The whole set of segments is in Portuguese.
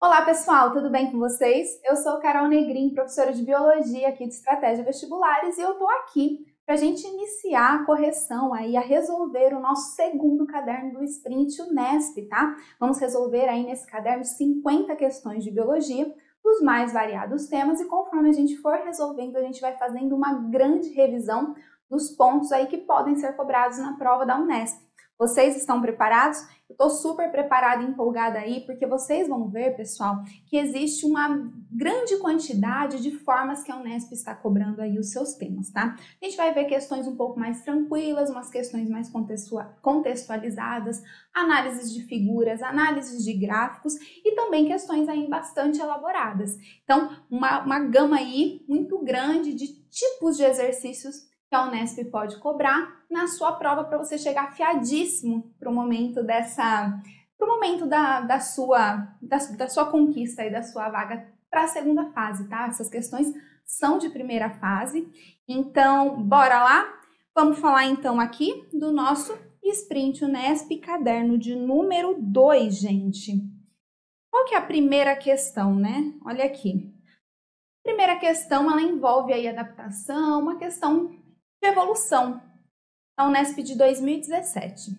Olá pessoal, tudo bem com vocês? Eu sou Carol Negrin, professora de Biologia aqui de Estratégia Vestibulares e eu tô aqui para a gente iniciar a correção aí, a resolver o nosso segundo caderno do Sprint Unesp, tá? Vamos resolver aí nesse caderno 50 questões de Biologia dos mais variados temas e conforme a gente for resolvendo, a gente vai fazendo uma grande revisão dos pontos aí que podem ser cobrados na prova da Unesp. Vocês estão preparados? Eu estou super preparada e empolgada aí, porque vocês vão ver, pessoal, que existe uma grande quantidade de formas que a Unesp está cobrando aí os seus temas, tá? A gente vai ver questões um pouco mais tranquilas, umas questões mais contextualizadas, análises de figuras, análises de gráficos e também questões aí bastante elaboradas. Então, uma, uma gama aí muito grande de tipos de exercícios que a Unesp pode cobrar na sua prova para você chegar afiadíssimo para o momento dessa para o momento da, da, sua, da, da sua conquista e da sua vaga para a segunda fase, tá? Essas questões são de primeira fase. Então, bora lá? Vamos falar então aqui do nosso Sprint Unesp caderno de número 2, gente. Qual que é a primeira questão, né? Olha aqui. Primeira questão, ela envolve aí adaptação, uma questão de evolução, a Unesp de 2017.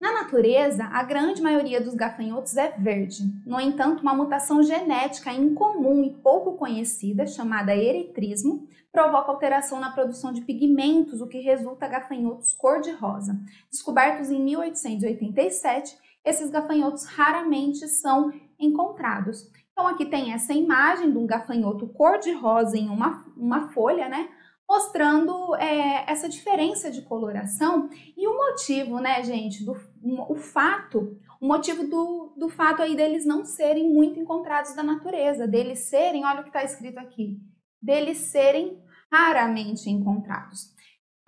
Na natureza, a grande maioria dos gafanhotos é verde. No entanto, uma mutação genética incomum e pouco conhecida, chamada eritrismo, provoca alteração na produção de pigmentos, o que resulta gafanhotos cor-de-rosa. Descobertos em 1887, esses gafanhotos raramente são encontrados. Então, aqui tem essa imagem de um gafanhoto cor-de-rosa em uma, uma folha, né? Mostrando é, essa diferença de coloração e o motivo, né, gente, do o fato, o motivo do, do fato aí deles não serem muito encontrados da natureza, deles serem, olha o que está escrito aqui, deles serem raramente encontrados.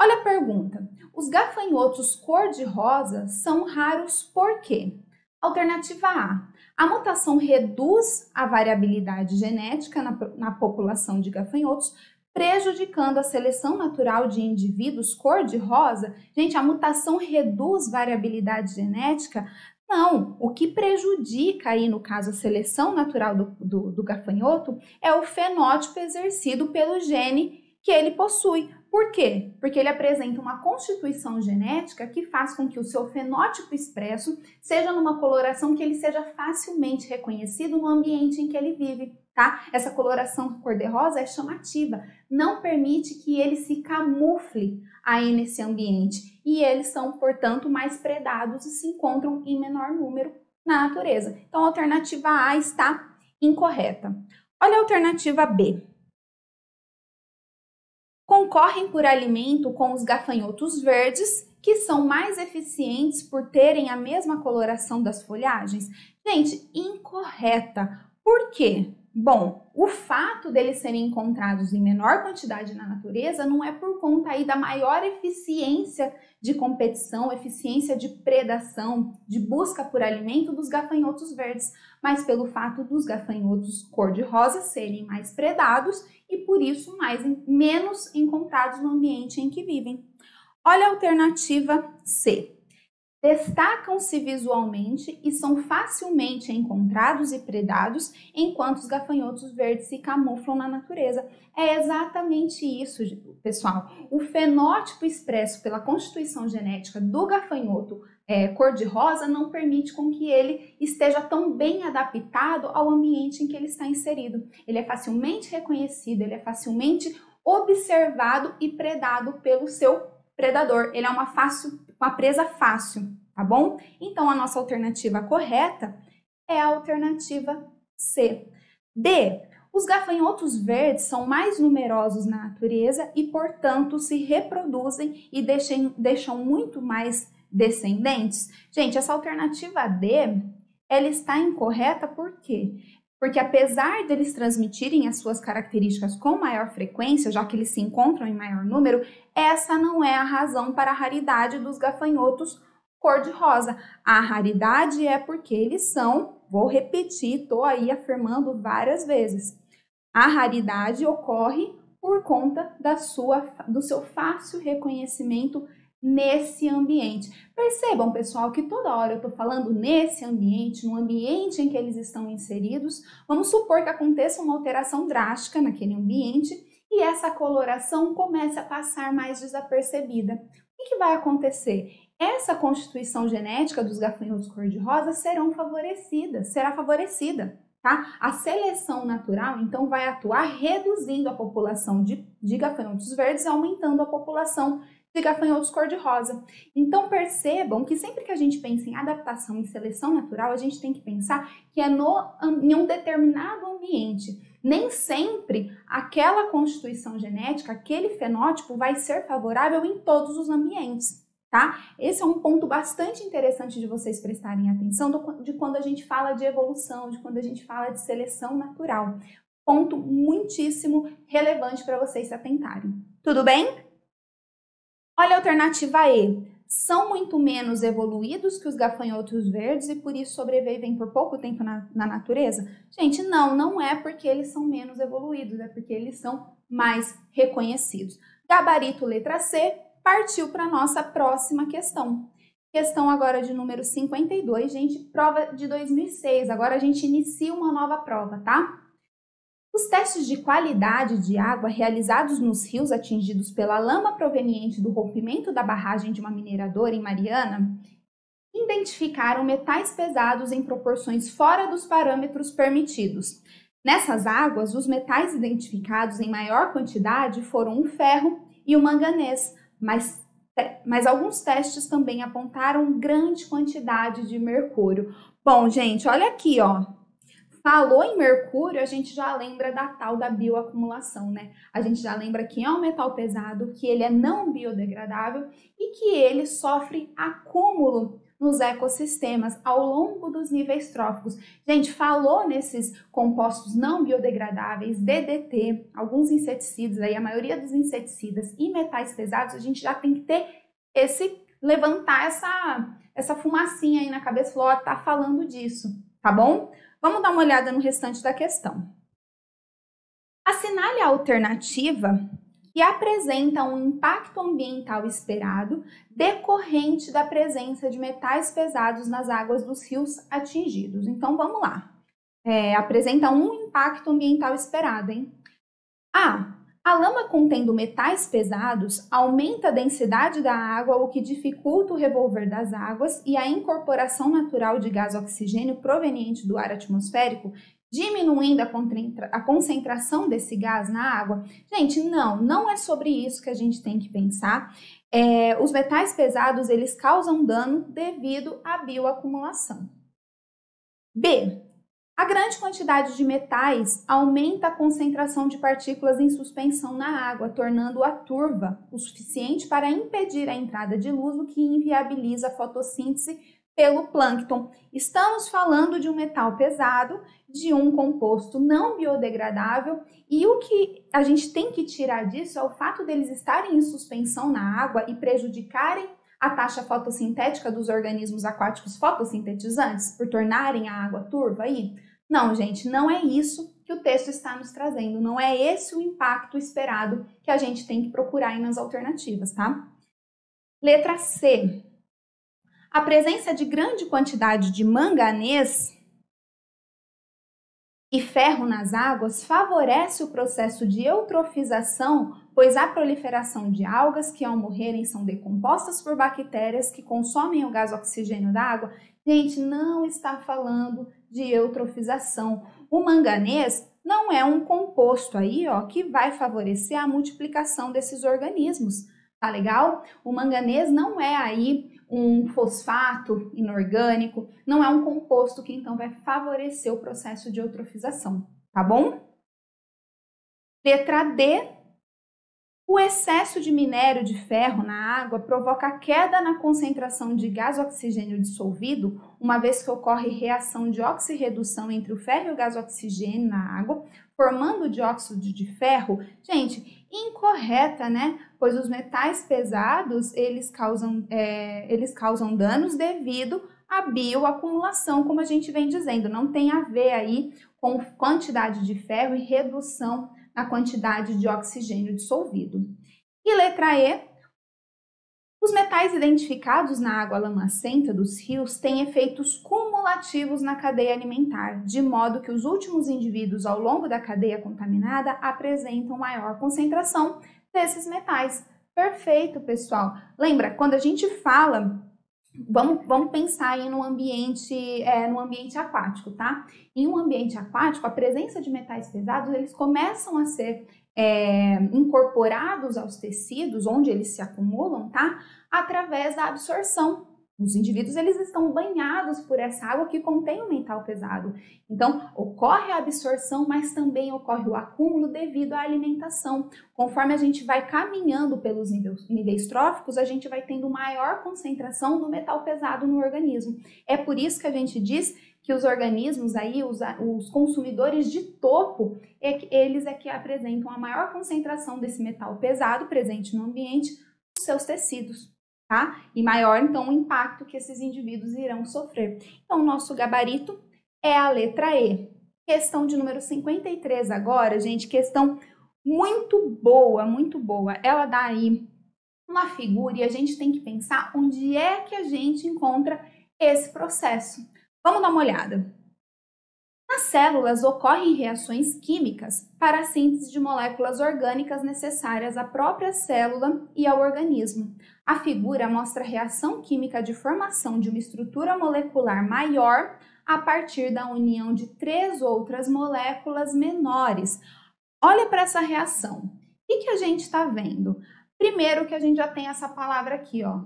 Olha a pergunta: os gafanhotos cor-de-rosa são raros por quê? Alternativa A: a mutação reduz a variabilidade genética na, na população de gafanhotos, prejudicando a seleção natural de indivíduos cor-de-rosa, gente, a mutação reduz variabilidade genética? Não, o que prejudica aí, no caso, a seleção natural do, do, do gafanhoto é o fenótipo exercido pelo gene que ele possui. Por quê? Porque ele apresenta uma constituição genética que faz com que o seu fenótipo expresso seja numa coloração que ele seja facilmente reconhecido no ambiente em que ele vive, tá? Essa coloração cor-de-rosa é chamativa, não permite que ele se camufle aí nesse ambiente e eles são, portanto, mais predados e se encontram em menor número na natureza. Então, a alternativa A está incorreta. Olha a alternativa B concorrem por alimento com os gafanhotos verdes, que são mais eficientes por terem a mesma coloração das folhagens? Gente, incorreta. Por quê? Bom, o fato deles serem encontrados em menor quantidade na natureza não é por conta aí da maior eficiência de competição, eficiência de predação, de busca por alimento dos gafanhotos verdes, mas pelo fato dos gafanhotos cor-de-rosa serem mais predados e por isso mais menos encontrados no ambiente em que vivem. Olha a alternativa C destacam-se visualmente e são facilmente encontrados e predados, enquanto os gafanhotos verdes se camuflam na natureza. É exatamente isso, pessoal. O fenótipo expresso pela constituição genética do gafanhoto é, cor-de-rosa não permite com que ele esteja tão bem adaptado ao ambiente em que ele está inserido. Ele é facilmente reconhecido, ele é facilmente observado e predado pelo seu predador. Ele é uma, fácil, uma presa fácil, tá bom? Então, a nossa alternativa correta é a alternativa C. D. Os gafanhotos verdes são mais numerosos na natureza e, portanto, se reproduzem e deixem, deixam muito mais descendentes. Gente, essa alternativa D, ela está incorreta por quê? Porque apesar deles transmitirem as suas características com maior frequência, já que eles se encontram em maior número, essa não é a razão para a raridade dos gafanhotos cor-de-rosa. A raridade é porque eles são, vou repetir, estou aí afirmando várias vezes. A raridade ocorre por conta da sua, do seu fácil reconhecimento nesse ambiente. Percebam, pessoal, que toda hora eu estou falando nesse ambiente, no ambiente em que eles estão inseridos. Vamos supor que aconteça uma alteração drástica naquele ambiente e essa coloração comece a passar mais desapercebida. O que, vai acontecer? Essa constituição genética dos gafanhotos cor-de-rosa serão favorecidas, será favorecida. Tá? A seleção natural, então, vai atuar reduzindo a população de, de gafanhotos verdes aumentando a população de gafanhotos cor-de-rosa. Então percebam que sempre que a gente pensa em adaptação e seleção natural, a gente tem que pensar que é no, em um determinado ambiente. Nem sempre aquela constituição genética, aquele fenótipo vai ser favorável em todos os ambientes. Tá? Esse é um ponto bastante interessante de vocês prestarem atenção do, de quando a gente fala de evolução, de quando a gente fala de seleção natural. Ponto muitíssimo relevante para vocês se atentarem. Tudo bem? Olha a alternativa E. São muito menos evoluídos que os gafanhotos verdes e por isso sobrevivem por pouco tempo na, na natureza? Gente, não, não é porque eles são menos evoluídos, é porque eles são mais reconhecidos. Gabarito letra C partiu para a nossa próxima questão. Questão agora de número 52, gente, prova de 2006. Agora a gente inicia uma nova prova, tá? Os testes de qualidade de água realizados nos rios atingidos pela lama proveniente do rompimento da barragem de uma mineradora em Mariana identificaram metais pesados em proporções fora dos parâmetros permitidos. Nessas águas, os metais identificados em maior quantidade foram o ferro e o manganês, mas, mas alguns testes também apontaram grande quantidade de mercúrio. Bom, gente, olha aqui, ó. Falou em mercúrio, a gente já lembra da tal da bioacumulação, né? A gente já lembra que é um metal pesado, que ele é não biodegradável e que ele sofre acúmulo nos ecossistemas ao longo dos níveis tróficos. Gente, falou nesses compostos não biodegradáveis, DDT, alguns inseticidas, aí a maioria dos inseticidas e metais pesados, a gente já tem que ter esse levantar essa essa fumacinha aí na cabeça, falou, ó, tá falando disso, tá bom? Vamos dar uma olhada no restante da questão. Assinale a alternativa que apresenta um impacto ambiental esperado decorrente da presença de metais pesados nas águas dos rios atingidos. Então vamos lá. É, apresenta um impacto ambiental esperado, hein? A. A lama contendo metais pesados aumenta a densidade da água, o que dificulta o revolver das águas e a incorporação natural de gás oxigênio proveniente do ar atmosférico, diminuindo a concentração desse gás na água. Gente, não, não é sobre isso que a gente tem que pensar. É, os metais pesados eles causam dano devido à bioacumulação. B. A grande quantidade de metais aumenta a concentração de partículas em suspensão na água, tornando-a turva o suficiente para impedir a entrada de luz, o que inviabiliza a fotossíntese pelo plâncton. Estamos falando de um metal pesado, de um composto não biodegradável, e o que a gente tem que tirar disso é o fato deles estarem em suspensão na água e prejudicarem a taxa fotossintética dos organismos aquáticos fotossintetizantes por tornarem a água turva aí? Não, gente, não é isso que o texto está nos trazendo, não é esse o impacto esperado que a gente tem que procurar aí nas alternativas, tá? Letra C. A presença de grande quantidade de manganês e ferro nas águas favorece o processo de eutrofização, pois a proliferação de algas que ao morrerem são decompostas por bactérias que consomem o gás oxigênio da água. Gente, não está falando de eutrofização. O manganês não é um composto aí, ó, que vai favorecer a multiplicação desses organismos. Tá legal? O manganês não é aí um fosfato inorgânico, não é um composto que então vai favorecer o processo de eutrofização, tá bom? Letra D o excesso de minério de ferro na água provoca queda na concentração de gás oxigênio dissolvido, uma vez que ocorre reação de oxirredução entre o ferro e o gás oxigênio na água, formando dióxido de ferro. Gente, incorreta, né? Pois os metais pesados eles causam, é, eles causam danos devido à bioacumulação, como a gente vem dizendo. Não tem a ver aí com quantidade de ferro e redução a quantidade de oxigênio dissolvido. E letra E, Os metais identificados na água lamacenta dos rios têm efeitos cumulativos na cadeia alimentar, de modo que os últimos indivíduos ao longo da cadeia contaminada apresentam maior concentração desses metais. Perfeito, pessoal. Lembra, quando a gente fala Vamos, vamos, pensar aí no ambiente, é, no ambiente aquático, tá? Em um ambiente aquático, a presença de metais pesados, eles começam a ser é, incorporados aos tecidos, onde eles se acumulam, tá? Através da absorção. Os indivíduos eles estão banhados por essa água que contém o metal pesado. Então, ocorre a absorção, mas também ocorre o acúmulo devido à alimentação. Conforme a gente vai caminhando pelos níveis, níveis tróficos, a gente vai tendo maior concentração do metal pesado no organismo. É por isso que a gente diz que os organismos aí, os, os consumidores de topo, é, eles é que apresentam a maior concentração desse metal pesado presente no ambiente nos seus tecidos. Tá? E maior, então, o impacto que esses indivíduos irão sofrer. Então, o nosso gabarito é a letra E. Questão de número 53 agora, gente, questão muito boa, muito boa. Ela dá aí uma figura e a gente tem que pensar onde é que a gente encontra esse processo. Vamos dar uma olhada. Nas células ocorrem reações químicas para a síntese de moléculas orgânicas necessárias à própria célula e ao organismo. A figura mostra a reação química de formação de uma estrutura molecular maior a partir da união de três outras moléculas menores. Olha para essa reação. O que, a gente está vendo? Primeiro que a gente já tem essa palavra aqui, ó,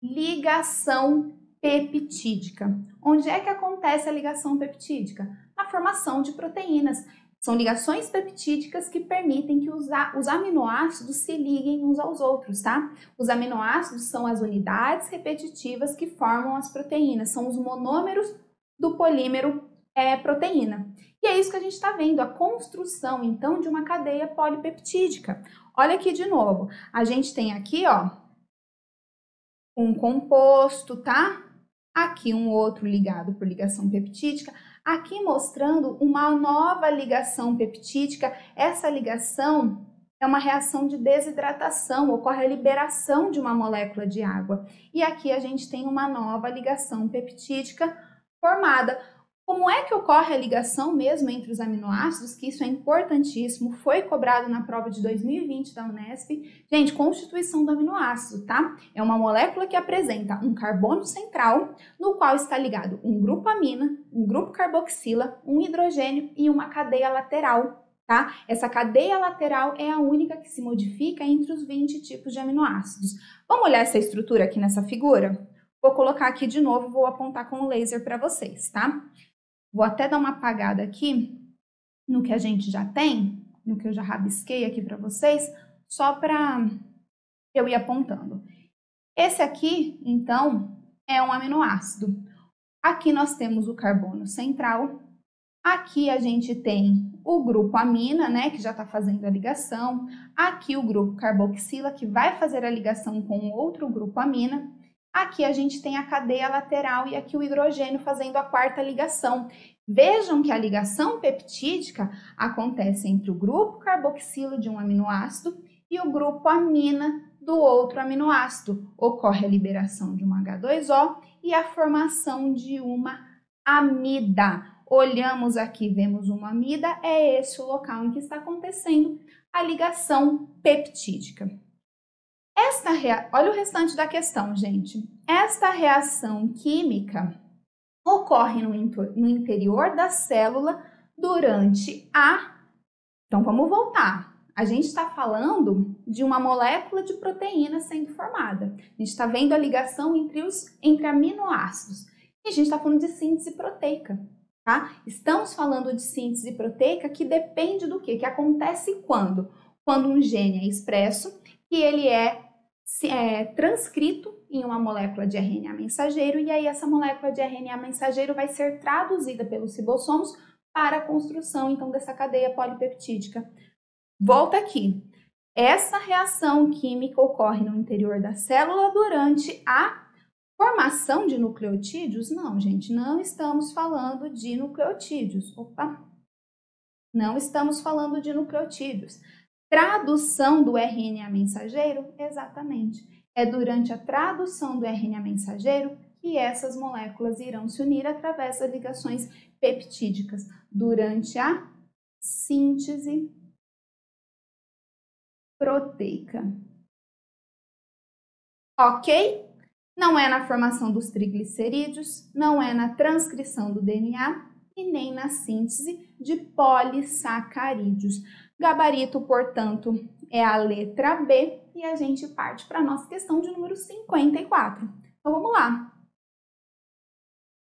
ligação peptídica. Onde é que acontece a ligação peptídica? Na formação de proteínas. São ligações peptídicas que permitem que os, os aminoácidos se liguem uns aos outros, tá? Os aminoácidos são as unidades repetitivas que formam as proteínas, são os monômeros do polímero é, proteína. E é isso que a gente está vendo, a construção, então, de uma cadeia polipeptídica. Olha aqui de novo, a gente tem aqui, ó, um composto, tá? Aqui um outro ligado por ligação peptídica, aqui mostrando uma nova ligação peptídica. Essa ligação é uma reação de desidratação, ocorre a liberação de uma molécula de água. E aqui a gente tem uma nova ligação peptídica formada. Como é que ocorre a ligação mesmo entre os aminoácidos? Que isso é importantíssimo, foi cobrado na prova de 2020 da Unesp. Gente, constituição do aminoácido, tá? É uma molécula que apresenta um carbono central, no qual está ligado um grupo amina, um grupo carboxila, um hidrogênio e uma cadeia lateral, tá? Essa cadeia lateral é a única que se modifica entre os 20 tipos de aminoácidos. Vamos olhar essa estrutura aqui nessa figura? Vou colocar aqui de novo, vou apontar com o laser para vocês, tá? Vou até dar uma apagada aqui no que a gente já tem, no que eu já rabisquei aqui para vocês, só para eu ir apontando. Esse aqui, então, é um aminoácido. Aqui nós temos o carbono central. Aqui a gente tem o grupo amina, né, que já está fazendo a ligação. Aqui o grupo carboxila, que vai fazer a ligação com outro grupo amina. Aqui a gente tem a cadeia lateral e aqui o hidrogênio fazendo a quarta ligação. Vejam que a ligação peptídica acontece entre o grupo carboxilo de um aminoácido e o grupo amina do outro aminoácido. Ocorre a liberação de um H2O e a formação de uma amida. Olhamos aqui, vemos uma amida, é esse o local em que está acontecendo a ligação peptídica. Esta rea... Olha o restante da questão, gente. Esta reação química ocorre no, no interior da célula durante a. Então vamos voltar. A gente está falando de uma molécula de proteína sendo formada. A gente está vendo a ligação entre os entre aminoácidos. E a gente está falando de síntese proteica. Tá? Estamos falando de síntese proteica que depende do que? Que acontece quando? Quando um gene é expresso e ele é é transcrito em uma molécula de RNA mensageiro e aí essa molécula de RNA mensageiro vai ser traduzida pelos ribossomos para a construção então dessa cadeia polipeptídica. Volta aqui. Essa reação química ocorre no interior da célula durante a formação de nucleotídeos? Não, gente, não estamos falando de nucleotídeos. Opa! Não estamos falando de nucleotídeos. Tradução do RNA mensageiro? Exatamente. É durante a tradução do RNA mensageiro que essas moléculas irão se unir através das ligações peptídicas durante a síntese proteica. Ok? Não é na formação dos triglicerídeos, não é na transcrição do DNA e nem na síntese de polissacarídeos. Gabarito, portanto, é a letra B e a gente parte para a nossa questão de número 54. Então vamos lá.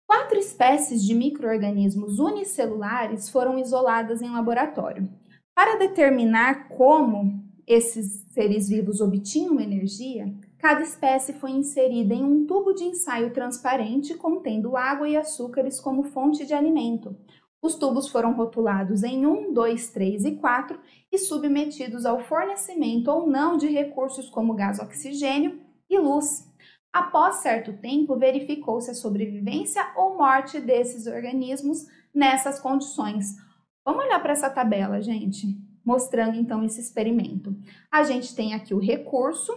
Quatro espécies de microorganismos unicelulares foram isoladas em laboratório. Para determinar como esses seres vivos obtinham energia, cada espécie foi inserida em um tubo de ensaio transparente contendo água e açúcares como fonte de alimento. Os tubos foram rotulados em 1, 2, 3 e 4 e submetidos ao fornecimento ou não de recursos como gás oxigênio e luz. Após certo tempo, verificou-se a sobrevivência ou morte desses organismos nessas condições. Vamos olhar para essa tabela, gente mostrando então esse experimento. A gente tem aqui o recurso,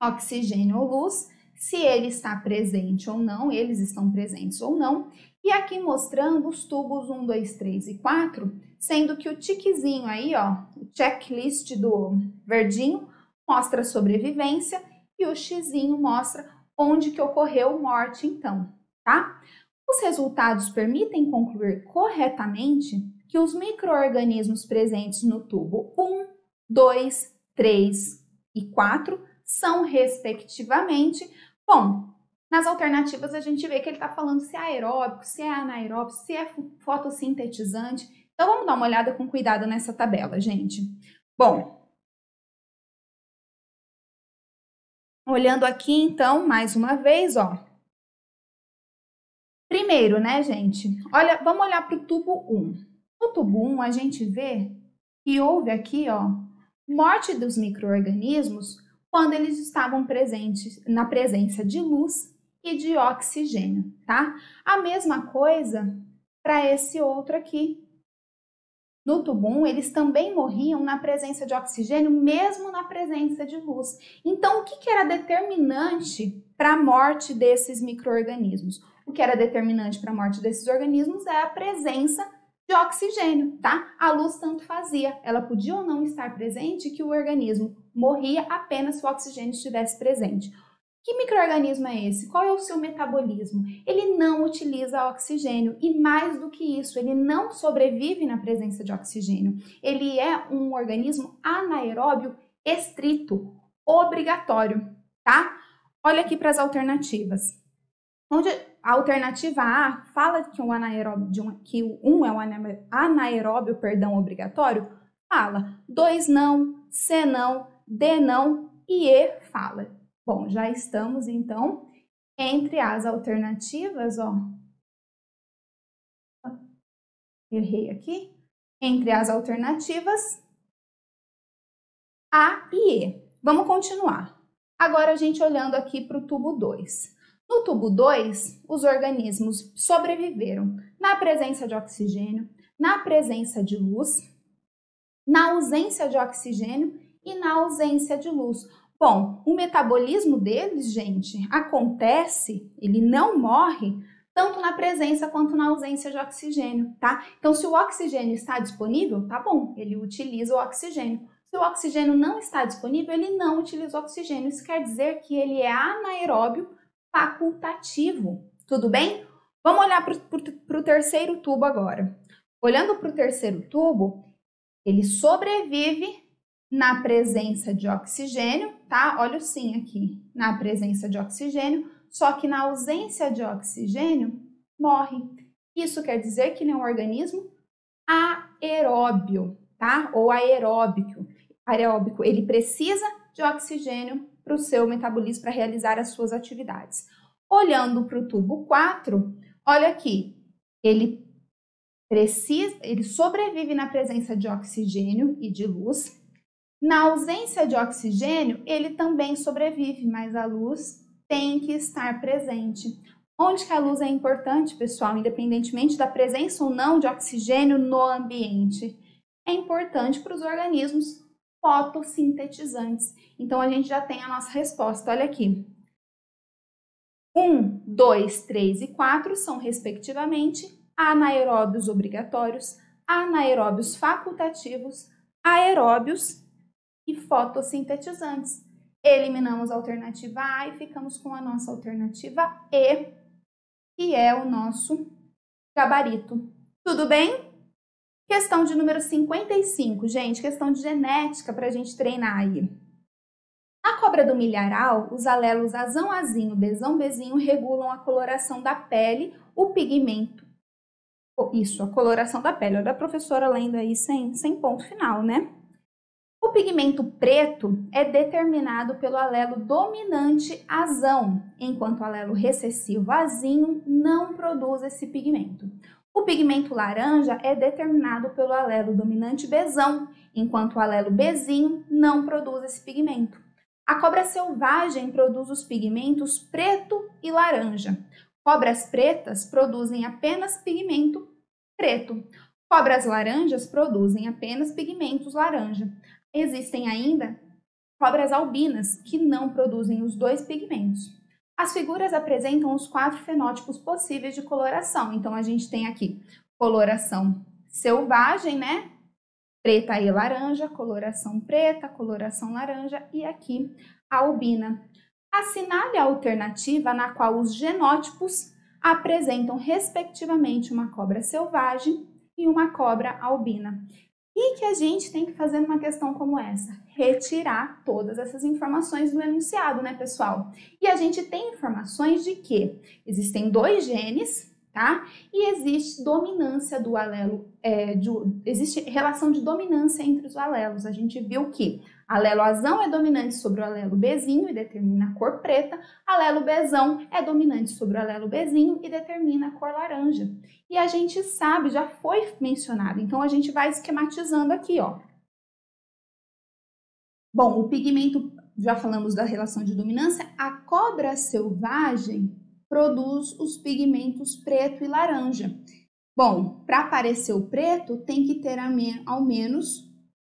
oxigênio ou luz, se ele está presente ou não, eles estão presentes ou não, e aqui mostrando os tubos 1, 2, 3 e 4, sendo que o tiquezinho aí, ó, o checklist do verdinho, mostra sobrevivência e o xizinho mostra onde que ocorreu morte então, tá? Os resultados permitem concluir corretamente que os microorganismos presentes no tubo 1, 2, 3 e 4 são, respectivamente, bom, nas alternativas a gente vê que ele está falando se é aeróbico, se é anaeróbico, se é fotossintetizante. Então vamos dar uma olhada com cuidado nessa tabela, gente. Bom, olhando aqui então, mais uma vez, ó. Primeiro, né, gente? Olha, vamos olhar para o tubo 1. No tubo 1, a gente vê que houve aqui, ó, morte dos micro-organismos quando eles estavam presentes na presença de luz e de oxigênio, tá? A mesma coisa para esse outro aqui. No tubo 1, eles também morriam na presença de oxigênio, mesmo na presença de luz. Então, o que, que era determinante para a morte desses micro-organismos? O que era determinante para a morte desses organismos é a presença de oxigênio, tá? A luz tanto fazia, ela podia ou não estar presente, que o organismo morria apenas se o oxigênio estivesse presente. Que microorganismo é esse? Qual é o seu metabolismo? Ele não utiliza oxigênio e mais do que isso, ele não sobrevive na presença de oxigênio. Ele é um organismo anaeróbio estrito, obrigatório, tá? Olha aqui para as alternativas. Onde a alternativa A fala que um anaeróbio, um, que 1 é um anaeróbio, perdão, obrigatório? Fala. 2 não, C não, D não e E fala. Bom, já estamos então entre as alternativas, ó. Errei aqui. Entre as alternativas A e E. Vamos continuar. Agora a gente olhando aqui para o tubo 2. No tubo 2, os organismos sobreviveram na presença de oxigênio, na presença de luz, na ausência de oxigênio e na ausência de luz. Bom, o metabolismo deles, gente, acontece, ele não morre tanto na presença quanto na ausência de oxigênio, tá? Então, se o oxigênio está disponível, tá bom, ele utiliza o oxigênio. Se o oxigênio não está disponível, ele não utiliza o oxigênio. Isso quer dizer que ele é anaeróbio facultativo, tudo bem? Vamos olhar para o terceiro tubo agora. Olhando para o terceiro tubo, ele sobrevive na presença de oxigênio, tá? Olha o sim aqui, na presença de oxigênio, só que na ausência de oxigênio, morre. Isso quer dizer que ele é um organismo aeróbio, tá? Ou aeróbico. Aeróbico, ele precisa de oxigênio para o seu metabolismo para realizar as suas atividades. Olhando para o tubo 4, olha aqui, ele precisa, ele sobrevive na presença de oxigênio e de luz. Na ausência de oxigênio, ele também sobrevive, mas a luz tem que estar presente. Onde que a luz é importante, pessoal, independentemente da presença ou não de oxigênio no ambiente? É importante para os organismos fotossintetizantes. Então a gente já tem a nossa resposta, olha aqui. 1, 2, 3 e 4 são, respectivamente, anaeróbios obrigatórios, anaeróbios facultativos, aeróbios e fotossintetizantes. Eliminamos a alternativa A e ficamos com a nossa alternativa E, que é o nosso gabarito. Tudo bem? Questão de número 55, gente, questão de genética para a gente treinar aí. Na cobra do milharal, os alelos azão, azinho, bezão, bezinho regulam a coloração da pele, o pigmento. Isso, a coloração da pele. Olha a professora lendo aí sem, sem ponto final, né? O pigmento preto é determinado pelo alelo dominante azão, enquanto o alelo recessivo azinho não produz esse pigmento. O pigmento laranja é determinado pelo alelo dominante bezão, enquanto o alelo bezinho não produz esse pigmento. A cobra selvagem produz os pigmentos preto e laranja. Cobras pretas produzem apenas pigmento preto. Cobras laranjas produzem apenas pigmentos laranja. Existem ainda cobras albinas que não produzem os dois pigmentos. As figuras apresentam os quatro fenótipos possíveis de coloração. Então a gente tem aqui coloração selvagem, né? preta e laranja, coloração preta, coloração laranja e aqui a albina. Assinale a alternativa na qual os genótipos apresentam respectivamente uma cobra selvagem e uma cobra albina. E que a gente tem que fazer numa questão como essa? Retirar todas essas informações do enunciado, né, pessoal? E a gente tem informações de que existem dois genes tá? E existe dominância do alelo, é, de, existe relação de dominância entre os alelos. A gente viu que alelo azão é dominante sobre o alelo bezinho e determina a cor preta, alelo bezão é dominante sobre o alelo bezinho e determina a cor laranja. E a gente sabe, já foi mencionado, então a gente vai esquematizando aqui, ó. Bom, o pigmento, já falamos da relação de dominância, a cobra selvagem produz os pigmentos preto e laranja. Bom, para aparecer o preto, tem que ter ao menos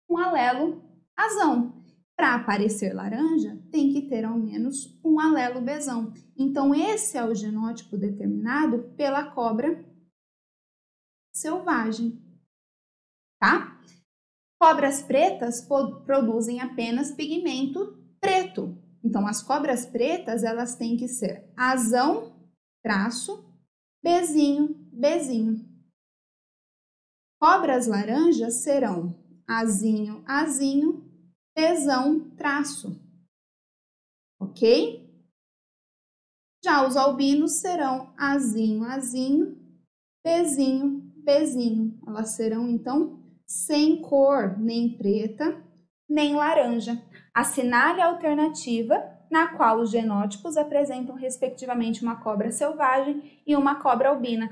um alelo azão. Para aparecer laranja, tem que ter ao menos um alelo bezão. Então, esse é o genótipo determinado pela cobra selvagem, tá? Cobras pretas produzem apenas pigmento preto, então, as cobras pretas, elas têm que ser azão, traço, bezinho, bezinho. Cobras laranjas serão azinho, azinho, bezão, traço. Ok? Já os albinos serão azinho, azinho, bezinho, bezinho. Elas serão, então, sem cor, nem preta, nem laranja. Assinale a alternativa na qual os genótipos apresentam respectivamente uma cobra selvagem e uma cobra albina.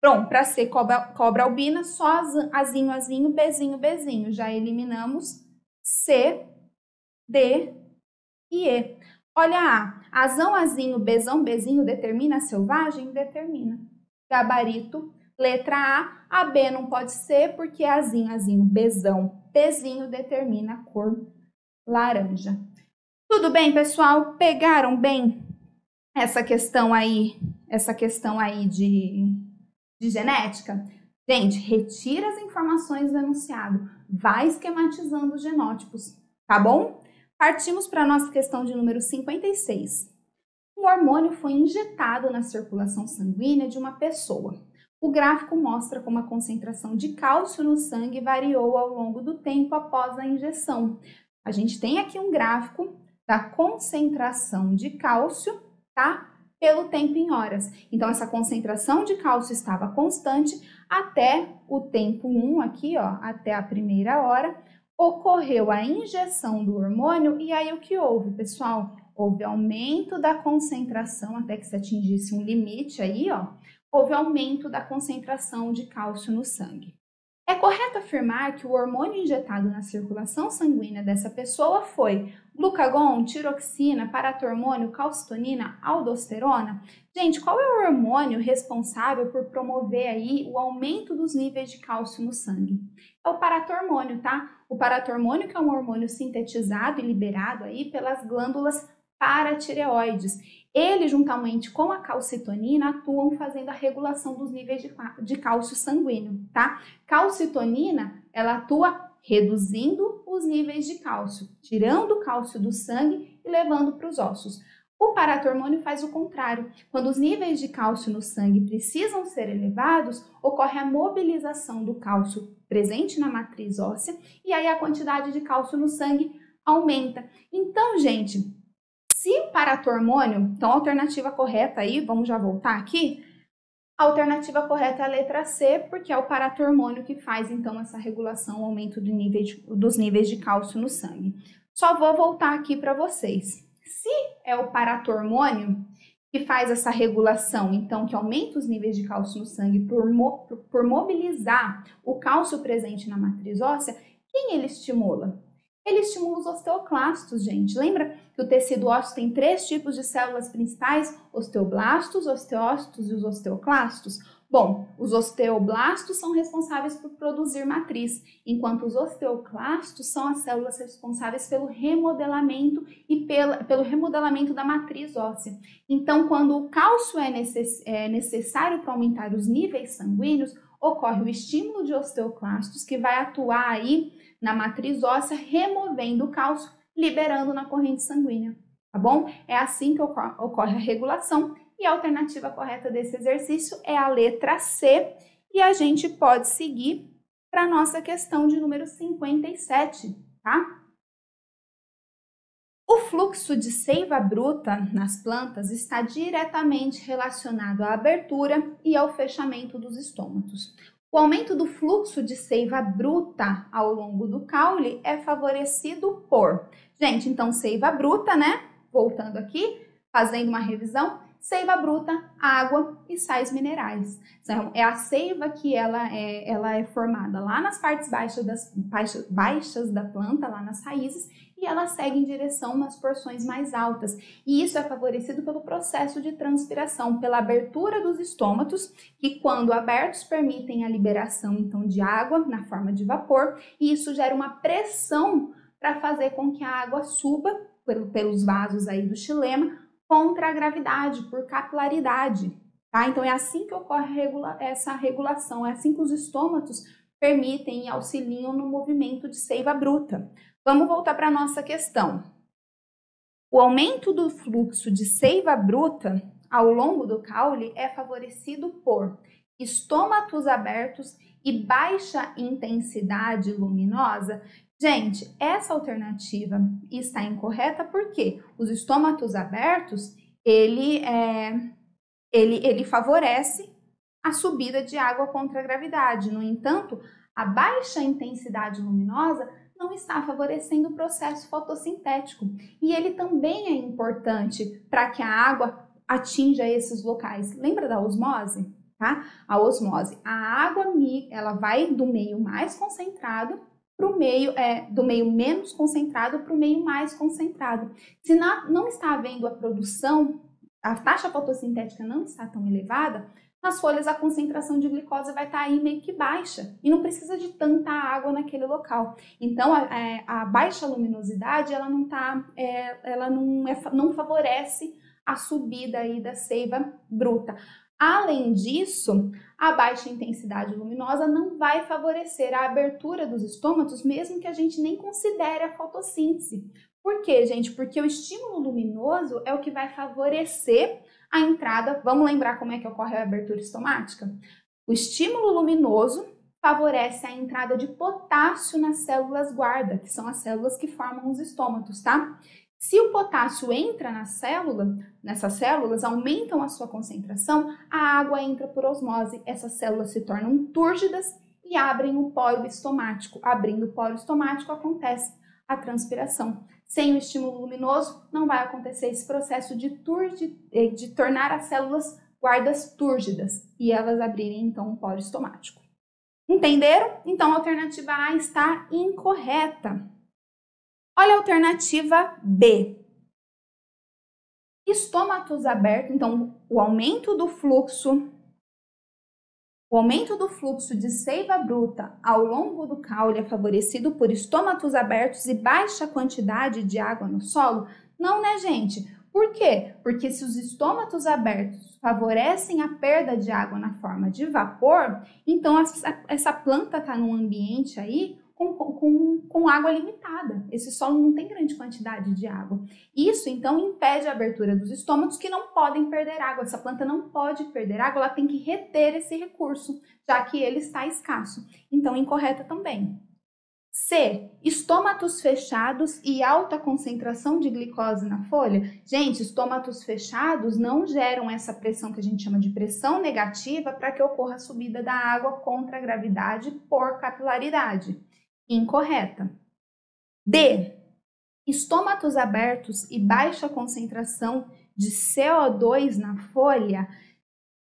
Pronto, para ser cobra, cobra albina, só azinho, azinho, bezinho, bezinho. Já eliminamos C, D e E. Olha A, azão, azinho, bezão, bezinho determina selvagem? Determina. Gabarito, letra A, a B não pode ser porque azinho, azinho, bezão, bezinho determina a cor laranja. Tudo bem, pessoal? Pegaram bem essa questão aí, essa questão aí de, de genética? Gente, retira as informações do enunciado, vai esquematizando os genótipos, tá bom? Partimos para a nossa questão de número 56. Um hormônio foi injetado na circulação sanguínea de uma pessoa. O gráfico mostra como a concentração de cálcio no sangue variou ao longo do tempo após a injeção, a gente tem aqui um gráfico da concentração de cálcio, tá? Pelo tempo em horas. Então, essa concentração de cálcio estava constante até o tempo 1 aqui, ó, até a primeira hora. Ocorreu a injeção do hormônio e aí o que houve, pessoal? Houve aumento da concentração até que se atingisse um limite aí, ó. Houve aumento da concentração de cálcio no sangue. É correto afirmar que o hormônio injetado na circulação sanguínea dessa pessoa foi glucagon, tiroxina, paratormônio, calcitonina, aldosterona? Gente, qual é o hormônio responsável por promover aí o aumento dos níveis de cálcio no sangue? É o paratormônio, tá? O paratormônio que é um hormônio sintetizado e liberado aí pelas glândulas paratireoides. Ele, juntamente com a calcitonina, atuam fazendo a regulação dos níveis de, de cálcio sanguíneo, tá? Calcitonina, ela atua reduzindo os níveis de cálcio, tirando o cálcio do sangue e levando para os ossos. O paratormônio faz o contrário. Quando os níveis de cálcio no sangue precisam ser elevados, ocorre a mobilização do cálcio presente na matriz óssea e aí a quantidade de cálcio no sangue aumenta. Então, gente, se paratormônio, então a alternativa correta aí, vamos já voltar aqui. A alternativa correta é a letra C, porque é o paratormônio que faz então essa regulação, o aumento do nível de, dos níveis de cálcio no sangue. Só vou voltar aqui para vocês. Se é o paratormônio que faz essa regulação, então que aumenta os níveis de cálcio no sangue por, mo por mobilizar o cálcio presente na matriz óssea, quem ele estimula? Ele estimula os osteoclastos, gente. Lembra que o tecido ósseo tem três tipos de células principais: osteoblastos, osteócitos e os osteoclastos? Bom, os osteoblastos são responsáveis por produzir matriz, enquanto os osteoclastos são as células responsáveis pelo remodelamento e pela, pelo remodelamento da matriz óssea. Então, quando o cálcio é, necess, é necessário para aumentar os níveis sanguíneos, ocorre o estímulo de osteoclastos que vai atuar aí na matriz óssea, removendo o cálcio, liberando na corrente sanguínea, tá bom? É assim que ocorre a regulação e a alternativa correta desse exercício é a letra C e a gente pode seguir para a nossa questão de número 57, tá? O fluxo de seiva bruta nas plantas está diretamente relacionado à abertura e ao fechamento dos estômatos. O aumento do fluxo de seiva bruta ao longo do caule é favorecido por. Gente, então seiva bruta, né? Voltando aqui, fazendo uma revisão, seiva bruta, água e sais minerais. Então, é a seiva que ela é, ela é formada lá nas partes baixas, das, baixas, baixas da planta, lá nas raízes, e ela segue em direção nas porções mais altas. E isso é favorecido pelo processo de transpiração, pela abertura dos estômatos, que quando abertos permitem a liberação então de água na forma de vapor, e isso gera uma pressão para fazer com que a água suba pelos vasos aí do xilema contra a gravidade, por capilaridade. Tá? Então é assim que ocorre regula essa regulação, é assim que os estômatos permitem e auxiliam no movimento de seiva bruta. Vamos voltar para a nossa questão. O aumento do fluxo de seiva bruta ao longo do caule é favorecido por estômatos abertos e baixa intensidade luminosa. Gente, essa alternativa está incorreta porque os estômatos abertos ele, é, ele, ele favorece a subida de água contra a gravidade. No entanto, a baixa intensidade luminosa não está favorecendo o processo fotossintético. E ele também é importante para que a água atinja esses locais. Lembra da osmose? Tá? A osmose. A água ela vai do meio mais concentrado para o meio, é, do meio menos concentrado para o meio mais concentrado. Se não, não está havendo a produção, a taxa fotossintética não está tão elevada, nas folhas a concentração de glicose vai estar tá aí meio que baixa e não precisa de tanta água naquele local. Então a, é, a baixa luminosidade ela não tá, é, ela não, é, não favorece a subida aí da seiva bruta. Além disso, a baixa intensidade luminosa não vai favorecer a abertura dos estômatos, mesmo que a gente nem considere a fotossíntese. Por quê, gente? Porque o estímulo luminoso é o que vai favorecer a entrada, vamos lembrar como é que ocorre a abertura estomática? O estímulo luminoso favorece a entrada de potássio nas células guarda, que são as células que formam os estômatos, tá? Se o potássio entra na célula, nessas células aumentam a sua concentração, a água entra por osmose, essas células se tornam túrgidas e abrem o poro estomático. Abrindo o poro estomático acontece a transpiração. Sem o estímulo luminoso, não vai acontecer esse processo de, turgi, eh, de tornar as células guardas túrgidas e elas abrirem então o poro estomático. Entenderam? Então a alternativa A está incorreta. Olha a alternativa B. Estômatos abertos, então o aumento do fluxo o aumento do fluxo de seiva bruta ao longo do caule é favorecido por estômatos abertos e baixa quantidade de água no solo? Não, né, gente? Por quê? Porque se os estômatos abertos favorecem a perda de água na forma de vapor, então essa, planta está num ambiente aí com, com, com água limitada. Esse solo não tem grande quantidade de água. Isso, então, impede a abertura dos estômagos que não podem perder água. Essa planta não pode perder água, ela tem que reter esse recurso, já que ele está escasso. Então, incorreta também. C. Estômatos fechados e alta concentração de glicose na folha. Gente, estômatos fechados não geram essa pressão que a gente chama de pressão negativa para que ocorra a subida da água contra a gravidade por capilaridade incorreta. D. Estômatos abertos e baixa concentração de CO2 na folha.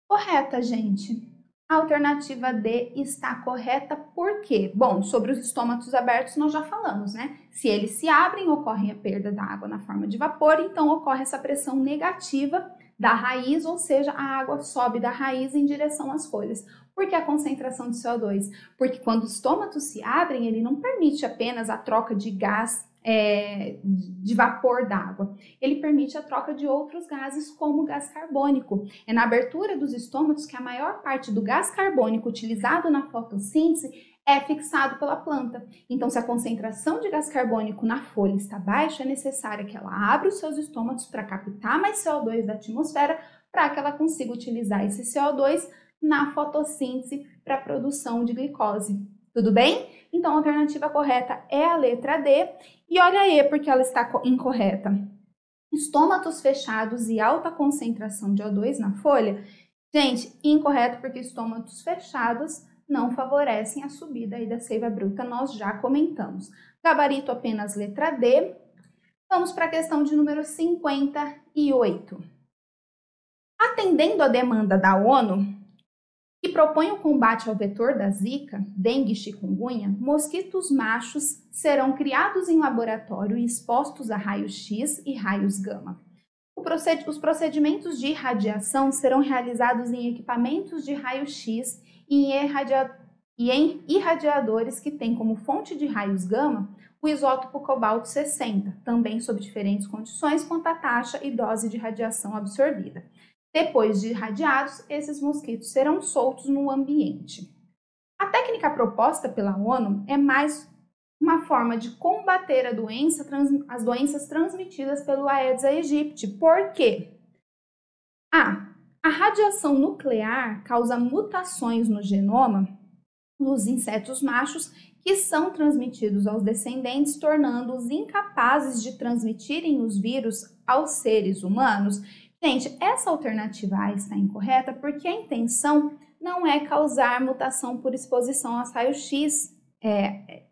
Correta, gente. A alternativa D está correta por quê? Bom, sobre os estômatos abertos nós já falamos, né? Se eles se abrem, ocorre a perda da água na forma de vapor, então ocorre essa pressão negativa da raiz, ou seja, a água sobe da raiz em direção às folhas. Por que a concentração de CO2? Porque quando os estômatos se abrem, ele não permite apenas a troca de gás é, de vapor d'água. Ele permite a troca de outros gases, como o gás carbônico. É na abertura dos estômatos que a maior parte do gás carbônico utilizado na fotossíntese é fixado pela planta. Então, se a concentração de gás carbônico na folha está baixa, é necessário que ela abra os seus estômatos para captar mais CO2 da atmosfera, para que ela consiga utilizar esse CO2 na fotossíntese para a produção de glicose. Tudo bem? Então, a alternativa correta é a letra D. E olha aí porque ela está incorreta. Estômatos fechados e alta concentração de O2 na folha. Gente, incorreto porque estômatos fechados não favorecem a subida aí da seiva bruta, nós já comentamos. Gabarito apenas letra D. Vamos para a questão de número 58. Atendendo à demanda da ONU, que propõe o combate ao vetor da Zika, dengue e chikungunya, mosquitos machos serão criados em laboratório e expostos a raios-x e raios gama. Os procedimentos de irradiação serão realizados em equipamentos de raio-x e em irradiadores que têm como fonte de raios gama o isótopo cobalto 60, também sob diferentes condições quanto à taxa e dose de radiação absorvida. Depois de irradiados, esses mosquitos serão soltos no ambiente. A técnica proposta pela ONU é mais uma forma de combater doença, as doenças transmitidas pelo Aedes aegypti. Por quê? A. A radiação nuclear causa mutações no genoma dos insetos machos que são transmitidos aos descendentes, tornando-os incapazes de transmitirem os vírus aos seres humanos Gente, essa alternativa A está incorreta porque a intenção não é causar mutação por exposição a raios-x, é,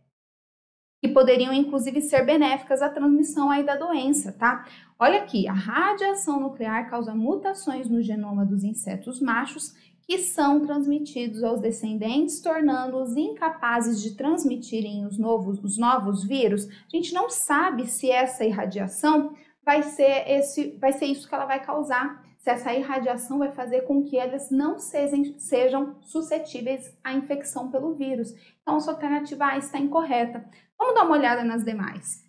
que poderiam inclusive ser benéficas à transmissão aí da doença, tá? Olha aqui, a radiação nuclear causa mutações no genoma dos insetos machos que são transmitidos aos descendentes, tornando-os incapazes de transmitirem os novos, os novos vírus. A gente não sabe se essa irradiação vai ser esse, vai ser isso que ela vai causar. Se essa irradiação vai fazer com que elas não sejam, sejam suscetíveis à infecção pelo vírus. Então, a sua alternativa A está incorreta. Vamos dar uma olhada nas demais.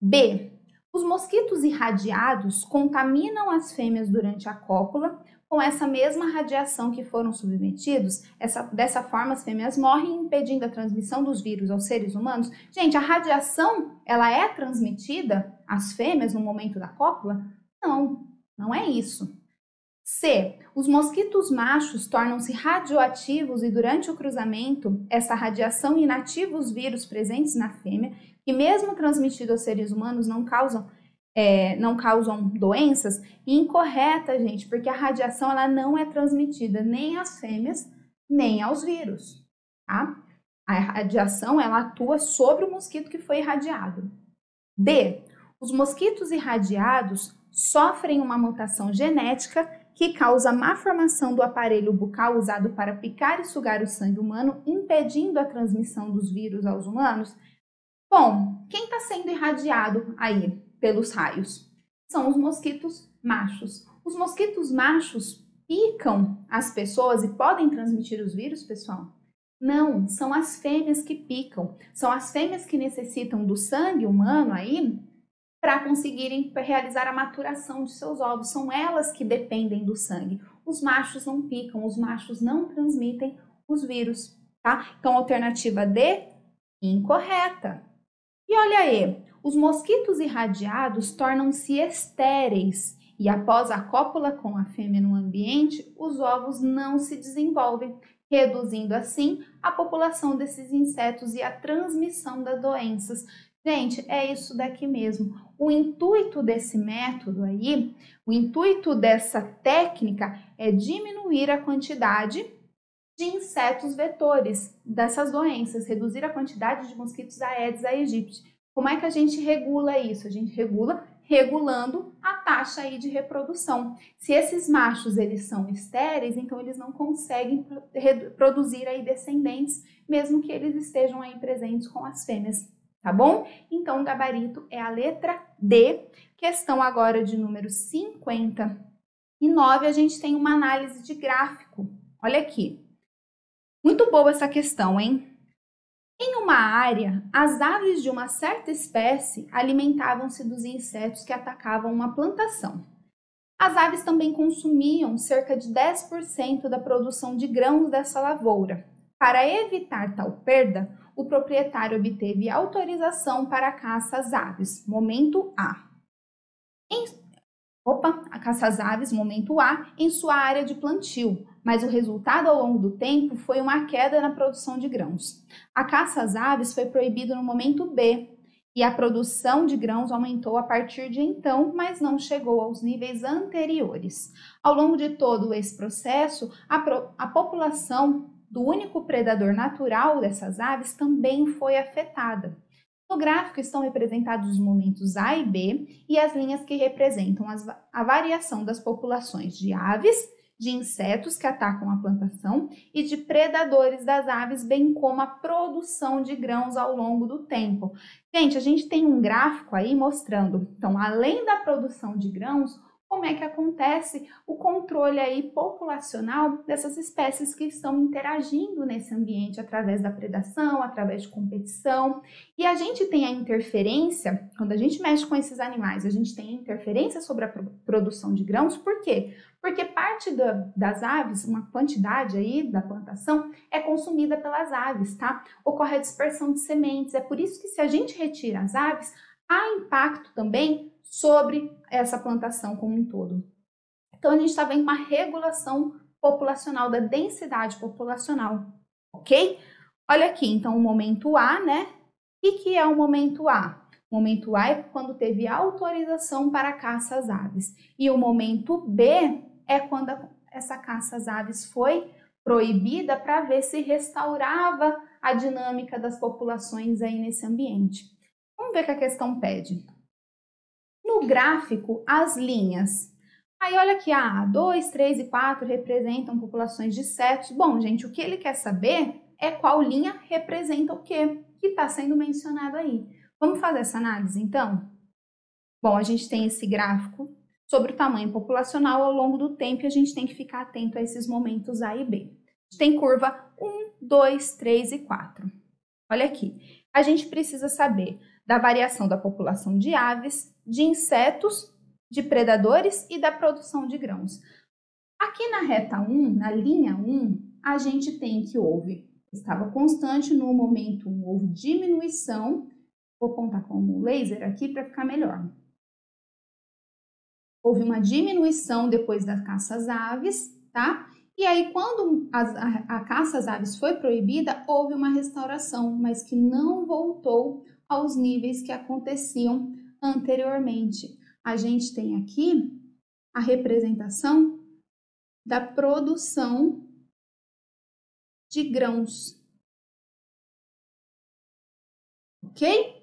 B. Os mosquitos irradiados contaminam as fêmeas durante a cópula, com essa mesma radiação que foram submetidos, essa, dessa forma as fêmeas morrem, impedindo a transmissão dos vírus aos seres humanos. Gente, a radiação, ela é transmitida às fêmeas no momento da cópula? Não, não é isso. C. Os mosquitos machos tornam-se radioativos e durante o cruzamento, essa radiação inativa os vírus presentes na fêmea, que mesmo transmitidos aos seres humanos não causam é, não causam doenças, incorreta, gente, porque a radiação ela não é transmitida nem às fêmeas, nem aos vírus, tá? A radiação ela atua sobre o mosquito que foi irradiado. D. Os mosquitos irradiados sofrem uma mutação genética que causa má formação do aparelho bucal usado para picar e sugar o sangue humano, impedindo a transmissão dos vírus aos humanos? Bom, quem está sendo irradiado aí pelos raios? São os mosquitos machos. Os mosquitos machos picam as pessoas e podem transmitir os vírus, pessoal? Não, são as fêmeas que picam. São as fêmeas que necessitam do sangue humano aí para conseguirem realizar a maturação de seus ovos. São elas que dependem do sangue. Os machos não picam, os machos não transmitem os vírus, tá? Então, alternativa D, incorreta. E olha aí, os mosquitos irradiados tornam-se estéreis e após a cópula com a fêmea no ambiente, os ovos não se desenvolvem, reduzindo assim a população desses insetos e a transmissão das doenças. Gente, é isso daqui mesmo. O intuito desse método aí, o intuito dessa técnica é diminuir a quantidade de insetos vetores dessas doenças, reduzir a quantidade de mosquitos Aedes aegypti. Como é que a gente regula isso? A gente regula regulando a taxa aí de reprodução. Se esses machos eles são estéreis, então eles não conseguem produzir aí descendentes, mesmo que eles estejam aí presentes com as fêmeas, tá bom? Então o gabarito é a letra D. Questão agora de número 59, a gente tem uma análise de gráfico. Olha aqui. Muito boa essa questão, hein? Em uma área, as aves de uma certa espécie alimentavam-se dos insetos que atacavam uma plantação. As aves também consumiam cerca de 10% da produção de grãos dessa lavoura. Para evitar tal perda, o proprietário obteve autorização para a caça às aves, momento A. Em, opa, a caça às aves, momento A, em sua área de plantio, mas o resultado ao longo do tempo foi uma queda na produção de grãos. A caça às aves foi proibida no momento B, e a produção de grãos aumentou a partir de então, mas não chegou aos níveis anteriores. Ao longo de todo esse processo, a, pro, a população do único predador natural dessas aves também foi afetada. No gráfico estão representados os momentos A e B e as linhas que representam as, a variação das populações de aves de insetos que atacam a plantação e de predadores das aves, bem como a produção de grãos ao longo do tempo. Gente, a gente tem um gráfico aí mostrando, então, além da produção de grãos, como é que acontece o controle aí populacional dessas espécies que estão interagindo nesse ambiente através da predação, através de competição. E a gente tem a interferência, quando a gente mexe com esses animais, a gente tem a interferência sobre a produção de grãos, por quê? Porque parte da, das aves, uma quantidade aí da plantação, é consumida pelas aves, tá? Ocorre a dispersão de sementes, é por isso que se a gente retira as aves, há impacto também sobre essa plantação como um todo. Então, a gente está vendo uma regulação populacional, da densidade populacional, ok? Olha aqui, então, o momento A, né? O que é o momento A? O momento A é quando teve autorização para caça às aves. E o momento B é quando essa caça às aves foi proibida para ver se restaurava a dinâmica das populações aí nesse ambiente. Vamos ver o que a questão pede. No gráfico, as linhas. Aí olha aqui, ah, 2, 3 e 4 representam populações de insetos. Bom, gente, o que ele quer saber é qual linha representa o quê que está sendo mencionado aí. Vamos fazer essa análise, então? Bom, a gente tem esse gráfico sobre o tamanho populacional ao longo do tempo e a gente tem que ficar atento a esses momentos A e B. A gente tem curva 1, 2, 3 e 4. Olha aqui, a gente precisa saber da variação da população de aves, de insetos, de predadores e da produção de grãos. Aqui na reta 1, na linha 1, a gente tem que houve, estava constante, no momento 1 houve diminuição, vou apontar como laser aqui para ficar melhor. Houve uma diminuição depois da caça às aves, tá? E aí, quando a, a, a caça às aves foi proibida, houve uma restauração, mas que não voltou aos níveis que aconteciam anteriormente. A gente tem aqui a representação da produção de grãos. Ok?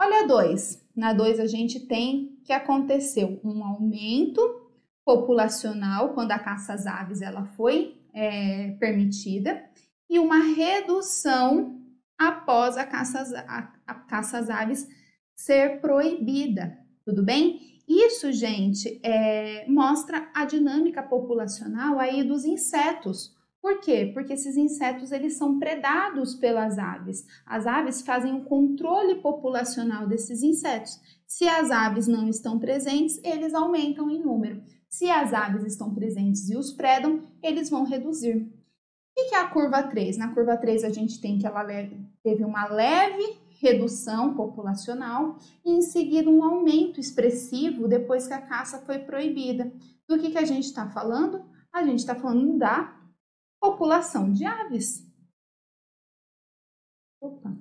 Olha a 2. Na 2 a gente tem que aconteceu um aumento populacional, quando a caça às aves ela foi é, permitida, e uma redução após a caça, às, a, a caça às aves ser proibida, tudo bem? Isso, gente, é, mostra a dinâmica populacional aí dos insetos. Por quê? Porque esses insetos eles são predados pelas aves. As aves fazem o controle populacional desses insetos. Se as aves não estão presentes, eles aumentam em número. Se as aves estão presentes e os predam, eles vão reduzir. O que é a curva 3? Na curva 3 a gente tem que ela teve uma leve redução populacional e em seguida um aumento expressivo depois que a caça foi proibida. Do que, que a gente está falando? A gente está falando da população de aves. Opa,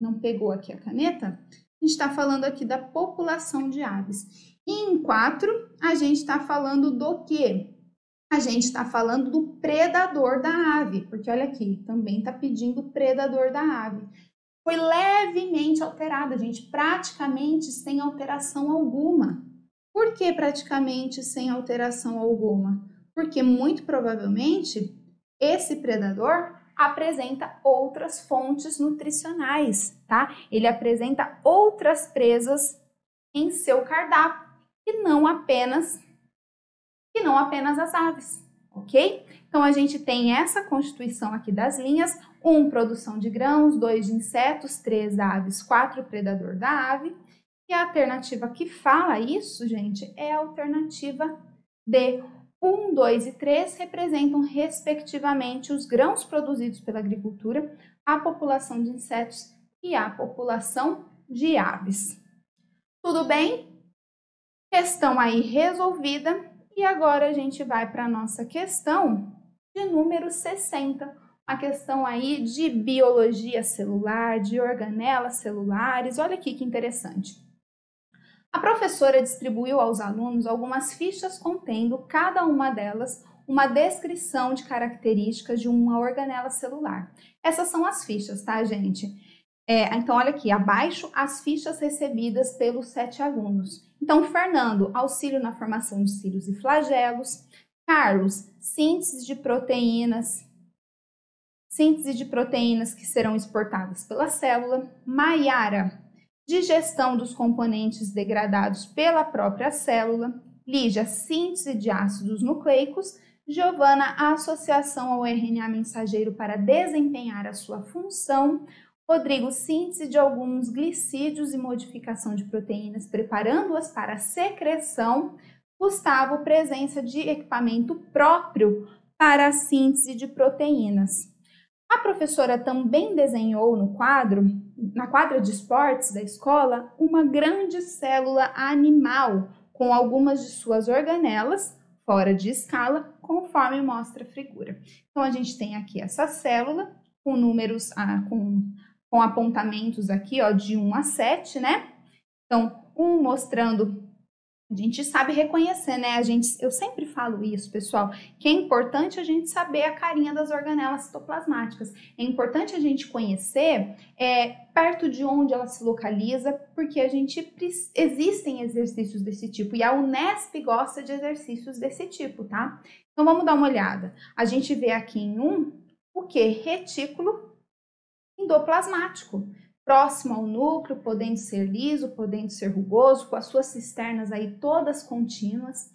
não pegou aqui a caneta? A gente está falando aqui da população de aves. E em 4, a gente está falando do quê? A gente está falando do predador da ave, porque olha aqui, também está pedindo predador da ave foi levemente alterada, gente, praticamente sem alteração alguma. Por que praticamente sem alteração alguma? Porque muito provavelmente esse predador apresenta outras fontes nutricionais, tá? Ele apresenta outras presas em seu cardápio e não apenas e não apenas as aves, ok? Então a gente tem essa constituição aqui das linhas, um, produção de grãos, dois, de insetos, três, aves, quatro, predador da ave. E a alternativa que fala isso, gente, é a alternativa D. 1, 2 e 3 representam, respectivamente, os grãos produzidos pela agricultura, a população de insetos e a população de aves. Tudo bem? Questão aí resolvida. E agora a gente vai para a nossa questão de número 60, a questão aí de biologia celular, de organelas celulares. Olha aqui que interessante. A professora distribuiu aos alunos algumas fichas contendo, cada uma delas, uma descrição de características de uma organela celular. Essas são as fichas, tá, gente? É, então, olha aqui, abaixo as fichas recebidas pelos sete alunos. Então, Fernando, auxílio na formação de cílios e flagelos. Carlos, síntese de proteínas síntese de proteínas que serão exportadas pela célula. Maiara, digestão dos componentes degradados pela própria célula. Lígia, síntese de ácidos nucleicos. Giovana, a associação ao RNA mensageiro para desempenhar a sua função. Rodrigo, síntese de alguns glicídios e modificação de proteínas, preparando-as para secreção. Gustavo, presença de equipamento próprio para a síntese de proteínas. A professora também desenhou no quadro, na quadra de esportes da escola, uma grande célula animal com algumas de suas organelas fora de escala, conforme mostra a figura. Então a gente tem aqui essa célula com números ah, com, com apontamentos aqui, ó, de 1 a 7, né? Então, um mostrando a gente sabe reconhecer, né? A gente, eu sempre falo isso, pessoal, que é importante a gente saber a carinha das organelas citoplasmáticas. É importante a gente conhecer é, perto de onde ela se localiza, porque a gente existem exercícios desse tipo e a Unesp gosta de exercícios desse tipo, tá? Então vamos dar uma olhada. A gente vê aqui em um o que? Retículo endoplasmático próximo ao núcleo, podendo ser liso, podendo ser rugoso, com as suas cisternas aí todas contínuas.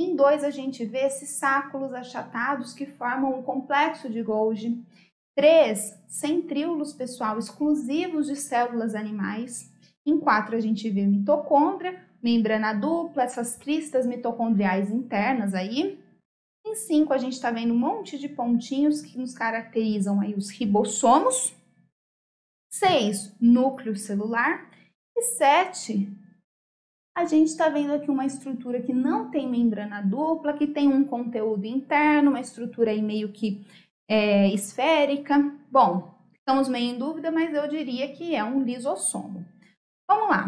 Em dois, a gente vê esses sáculos achatados que formam um complexo de Golgi. Três, centríolos, pessoal, exclusivos de células animais. Em quatro, a gente vê mitocôndria, membrana dupla, essas cristas mitocondriais internas aí. Em cinco, a gente está vendo um monte de pontinhos que nos caracterizam aí os ribossomos. 6, núcleo celular. E 7, a gente está vendo aqui uma estrutura que não tem membrana dupla, que tem um conteúdo interno, uma estrutura aí meio que é, esférica. Bom, estamos meio em dúvida, mas eu diria que é um lisossomo. Vamos lá.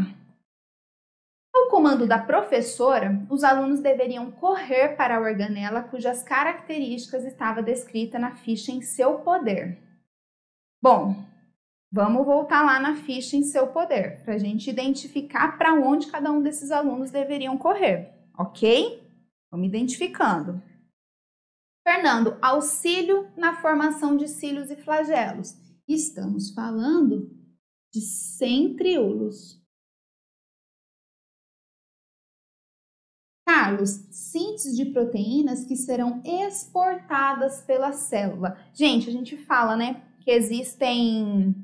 No comando da professora, os alunos deveriam correr para a organela cujas características estava descrita na ficha em seu poder. Bom, Vamos voltar lá na ficha em seu poder, para a gente identificar para onde cada um desses alunos deveriam correr, ok? Vamos identificando. Fernando, auxílio na formação de cílios e flagelos. Estamos falando de centríolos. Carlos, síntese de proteínas que serão exportadas pela célula. Gente, a gente fala, né, que existem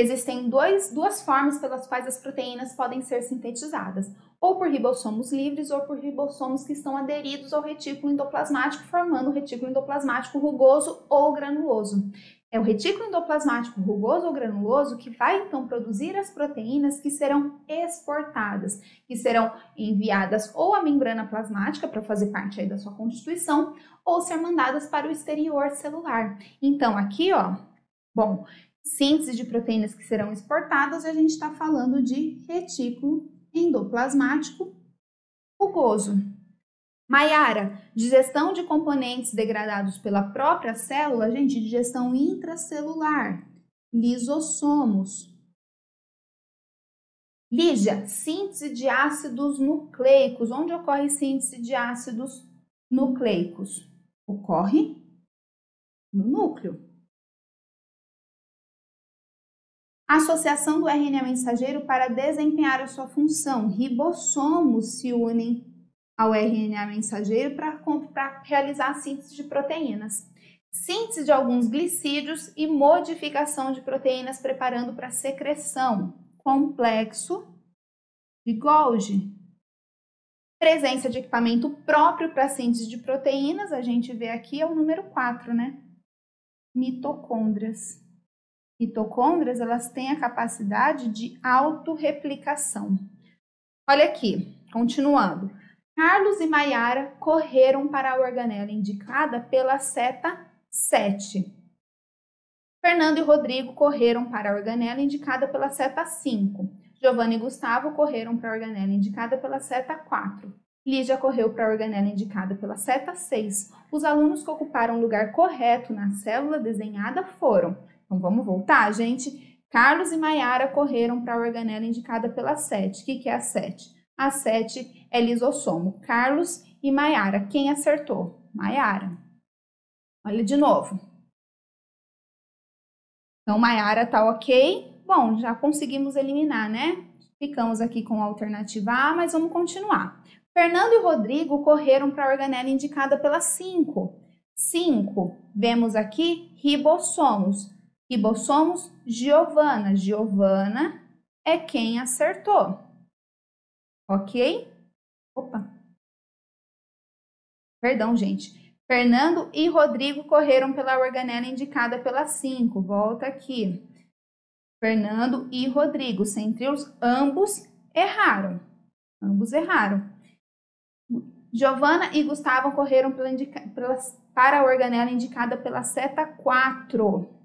existem dois, duas formas pelas quais as proteínas podem ser sintetizadas, ou por ribossomos livres ou por ribossomos que estão aderidos ao retículo endoplasmático, formando o retículo endoplasmático rugoso ou granuloso. É o retículo endoplasmático rugoso ou granuloso que vai então produzir as proteínas que serão exportadas, que serão enviadas ou à membrana plasmática para fazer parte aí da sua constituição, ou ser mandadas para o exterior celular. Então, aqui, ó, bom, síntese de proteínas que serão exportadas, a gente está falando de retículo endoplasmático rugoso. Maiara, digestão de componentes degradados pela própria célula, gente, digestão intracelular, lisossomos. Lígia, síntese de ácidos nucleicos. Onde ocorre síntese de ácidos nucleicos? Ocorre no núcleo. Associação do RNA mensageiro para desempenhar a sua função. Ribossomos se unem ao RNA mensageiro para realizar a síntese de proteínas. Síntese de alguns glicídios e modificação de proteínas preparando para secreção. Complexo de Golgi. Presença de equipamento próprio para síntese de proteínas, a gente vê aqui é o número 4, né? Mitocôndrias. Mitocôndrias, elas têm a capacidade de autorreplicação. Olha aqui, continuando. Carlos e Maiara correram para a organela indicada pela seta 7. Fernando e Rodrigo correram para a organela indicada pela seta 5. Giovanni e Gustavo correram para a organela indicada pela seta 4. Lígia correu para a organela indicada pela seta 6. Os alunos que ocuparam o lugar correto na célula desenhada foram. Então vamos voltar, gente? Carlos e Maiara correram para a organela indicada pela 7. O que, que é a 7? A 7 é lisossomo. Carlos e Maiara. Quem acertou? Maiara. Olha de novo. Então, Maiara tá ok. Bom, já conseguimos eliminar, né? Ficamos aqui com a alternativa A, mas vamos continuar. Fernando e Rodrigo correram para a organela indicada pela 5. 5. Vemos aqui ribossomos. Ribossomos, Giovana. Giovana é quem acertou. Ok? Opa! Perdão, gente. Fernando e Rodrigo correram pela organela indicada pela 5. Volta aqui. Fernando e Rodrigo, centríolos, ambos erraram. Ambos erraram. Giovana e Gustavo correram pela pela, para a organela indicada pela seta 4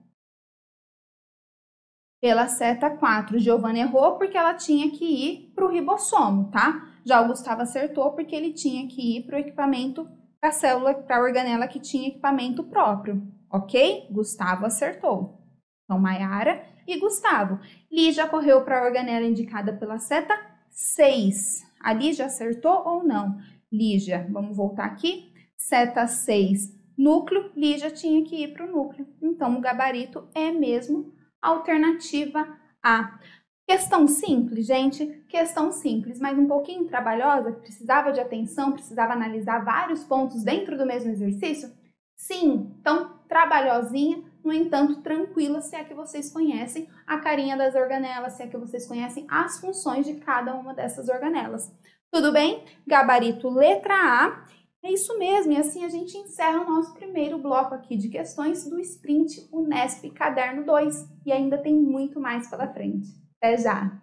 pela seta 4. Giovanna errou porque ela tinha que ir para o ribossomo, tá? Já o Gustavo acertou porque ele tinha que ir para o equipamento, para a célula, para a organela que tinha equipamento próprio, ok? Gustavo acertou. Então, Maiara e Gustavo. Lígia correu para a organela indicada pela seta 6. A Lígia acertou ou não? Lígia, vamos voltar aqui. Seta 6, núcleo. Lígia tinha que ir para o núcleo. Então, o gabarito é mesmo Alternativa A. Questão simples, gente, questão simples, mas um pouquinho trabalhosa, precisava de atenção, precisava analisar vários pontos dentro do mesmo exercício? Sim, então trabalhosinha, no entanto tranquila, se é que vocês conhecem a carinha das organelas, se é que vocês conhecem as funções de cada uma dessas organelas. Tudo bem? Gabarito letra A é isso mesmo, e assim a gente encerra o nosso primeiro bloco aqui de questões do Sprint Unesp Caderno 2 e ainda tem muito mais pela frente. Até já!